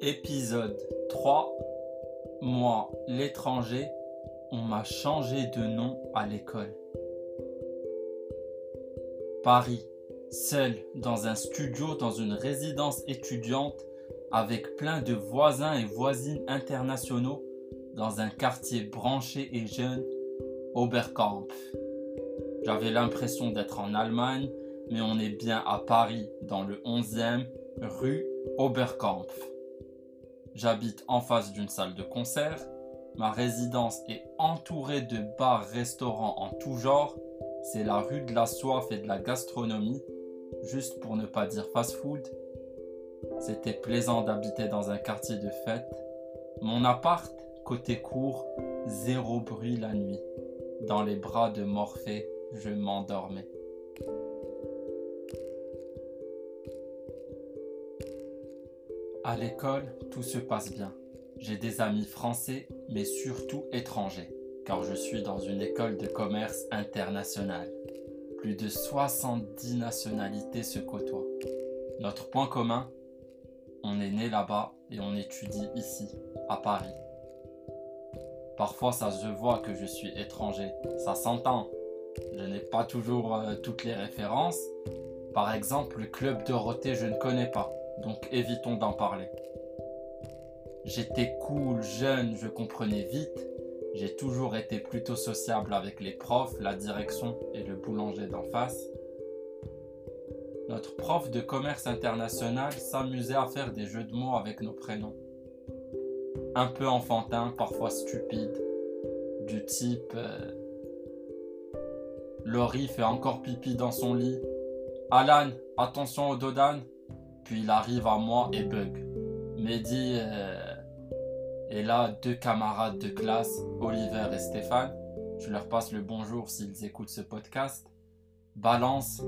Épisode 3 Moi, l'étranger, on m'a changé de nom à l'école. Paris, seul dans un studio dans une résidence étudiante avec plein de voisins et voisines internationaux dans un quartier branché et jeune, Oberkampf. J'avais l'impression d'être en Allemagne, mais on est bien à Paris, dans le 11e, rue Oberkampf. J'habite en face d'une salle de concert. Ma résidence est entourée de bars, restaurants en tout genre. C'est la rue de la soif et de la gastronomie, juste pour ne pas dire fast-food. C'était plaisant d'habiter dans un quartier de fête. Mon appart, côté court, zéro bruit la nuit. Dans les bras de Morphée, je m'endormais. À l'école, tout se passe bien. J'ai des amis français, mais surtout étrangers, car je suis dans une école de commerce internationale. Plus de 70 nationalités se côtoient. Notre point commun, on est né là-bas et on étudie ici, à Paris. Parfois, ça se voit que je suis étranger, ça s'entend. Je n'ai pas toujours euh, toutes les références. Par exemple, le club Dorothée, je ne connais pas donc évitons d'en parler. J'étais cool, jeune, je comprenais vite. J'ai toujours été plutôt sociable avec les profs, la direction et le boulanger d'en face. Notre prof de commerce international s'amusait à faire des jeux de mots avec nos prénoms. Un peu enfantin, parfois stupide, du type euh, Laurie fait encore pipi dans son lit. Alan, attention au dodan puis il arrive à moi et bug. Mehdi euh, et là deux camarades de classe, Oliver et Stéphane. Je leur passe le bonjour s'ils écoutent ce podcast. Balance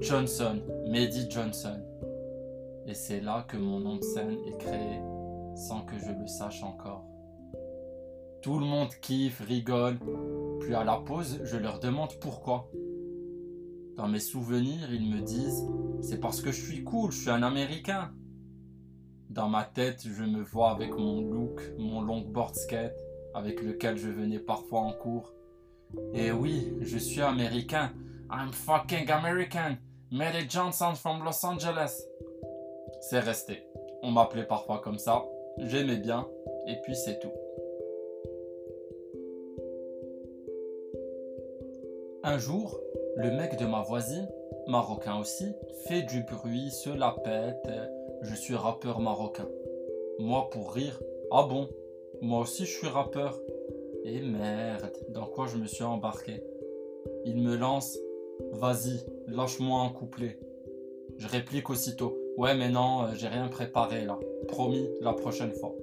Johnson, Mehdi Johnson. Et c'est là que mon nom de scène est créé sans que je le sache encore. Tout le monde kiffe, rigole. Puis à la pause, je leur demande pourquoi. Dans mes souvenirs, ils me disent c'est parce que je suis cool, je suis un Américain. Dans ma tête, je me vois avec mon look, mon longboard skate, avec lequel je venais parfois en cours. Et oui, je suis américain. I'm fucking American. Mary Johnson from Los Angeles. C'est resté. On m'appelait parfois comme ça. J'aimais bien. Et puis c'est tout. Un jour, le mec de ma voisine, marocain aussi, fait du bruit, se la pète. Je suis rappeur marocain. Moi pour rire, ah bon, moi aussi je suis rappeur. Et merde, dans quoi je me suis embarqué Il me lance, vas-y, lâche-moi un couplet. Je réplique aussitôt, ouais mais non, euh, j'ai rien préparé là. Promis, la prochaine fois.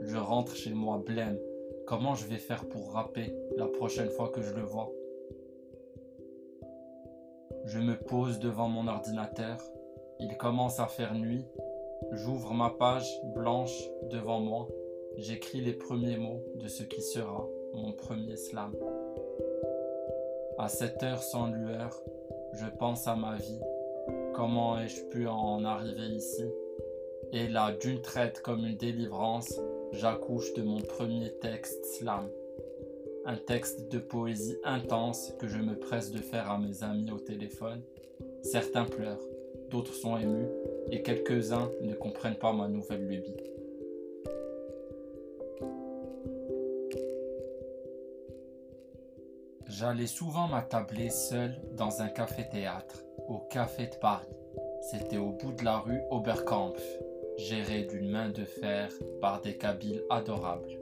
Je rentre chez moi blême. Comment je vais faire pour rapper la prochaine fois que je le vois? Je me pose devant mon ordinateur. Il commence à faire nuit. J'ouvre ma page blanche devant moi. J'écris les premiers mots de ce qui sera mon premier slam. À cette heure sans lueur, je pense à ma vie. Comment ai-je pu en arriver ici Et là, d'une traite comme une délivrance, j'accouche de mon premier texte slam un texte de poésie intense que je me presse de faire à mes amis au téléphone. Certains pleurent, d'autres sont émus, et quelques-uns ne comprennent pas ma nouvelle lubie. J'allais souvent m'attabler seul dans un café-théâtre, au Café de Paris. C'était au bout de la rue Oberkampf, géré d'une main de fer par des Kabyles adorables.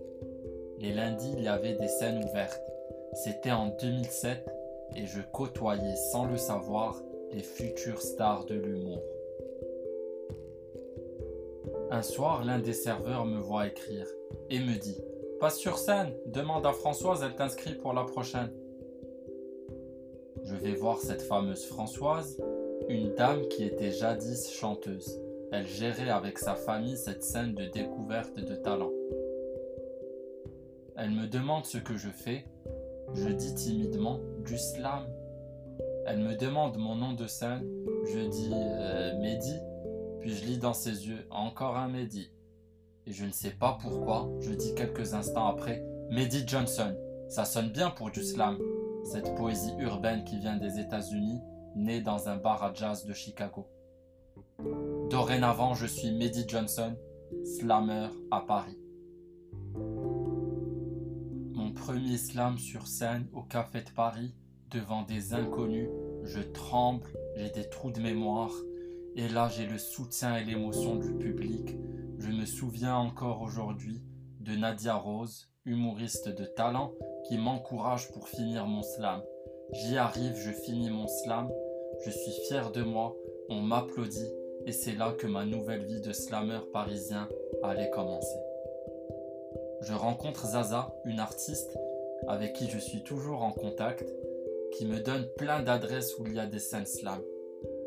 Les lundis, il y avait des scènes ouvertes. C'était en 2007 et je côtoyais sans le savoir les futures stars de l'humour. Un soir, l'un des serveurs me voit écrire et me dit Passe sur scène, demande à Françoise, elle t'inscrit pour la prochaine. Je vais voir cette fameuse Françoise, une dame qui était jadis chanteuse. Elle gérait avec sa famille cette scène de découverte de talent. Elle me demande ce que je fais Je dis timidement du slam. Elle me demande mon nom de scène. Je dis euh, Mehdi. Puis je lis dans ses yeux encore un Mehdi. Et je ne sais pas pourquoi, je dis quelques instants après Mehdi Johnson. Ça sonne bien pour du slam. Cette poésie urbaine qui vient des États-Unis, née dans un bar à jazz de Chicago. Dorénavant, je suis Mehdi Johnson, slammer à Paris. Mon premier slam sur scène au Café de Paris, devant des inconnus, je tremble, j'ai des trous de mémoire, et là j'ai le soutien et l'émotion du public. Je me souviens encore aujourd'hui de Nadia Rose, humoriste de talent, qui m'encourage pour finir mon slam. J'y arrive, je finis mon slam, je suis fier de moi, on m'applaudit, et c'est là que ma nouvelle vie de slammer parisien allait commencer. Je rencontre Zaza, une artiste avec qui je suis toujours en contact, qui me donne plein d'adresses où il y a des scènes slam.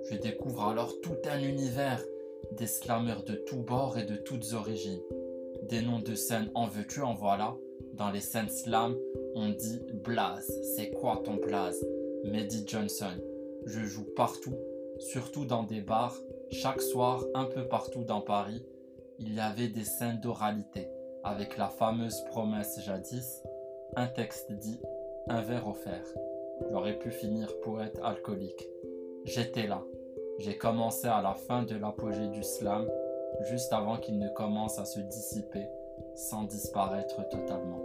Je découvre alors tout un univers, des slammers de tous bords et de toutes origines. Des noms de scènes en veux-tu, en voilà. Dans les scènes slam, on dit Blaze. C'est quoi ton blaze? Mehdi Johnson. Je joue partout, surtout dans des bars. Chaque soir, un peu partout dans Paris, il y avait des scènes d'oralité, avec la fameuse promesse jadis un texte dit, un verre offert. J'aurais pu finir poète alcoolique. J'étais là. J'ai commencé à la fin de l'apogée du slam, juste avant qu'il ne commence à se dissiper sans disparaître totalement.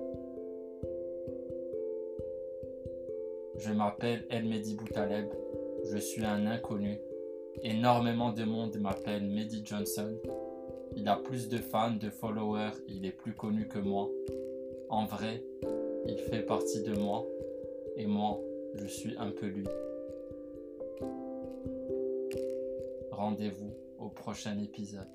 Je m'appelle El Mehdi Boutaleb, je suis un inconnu. Énormément de monde m'appelle Mehdi Johnson. Il a plus de fans, de followers, il est plus connu que moi. En vrai, il fait partie de moi et moi, je suis un peu lui. Rendez-vous au prochain épisode.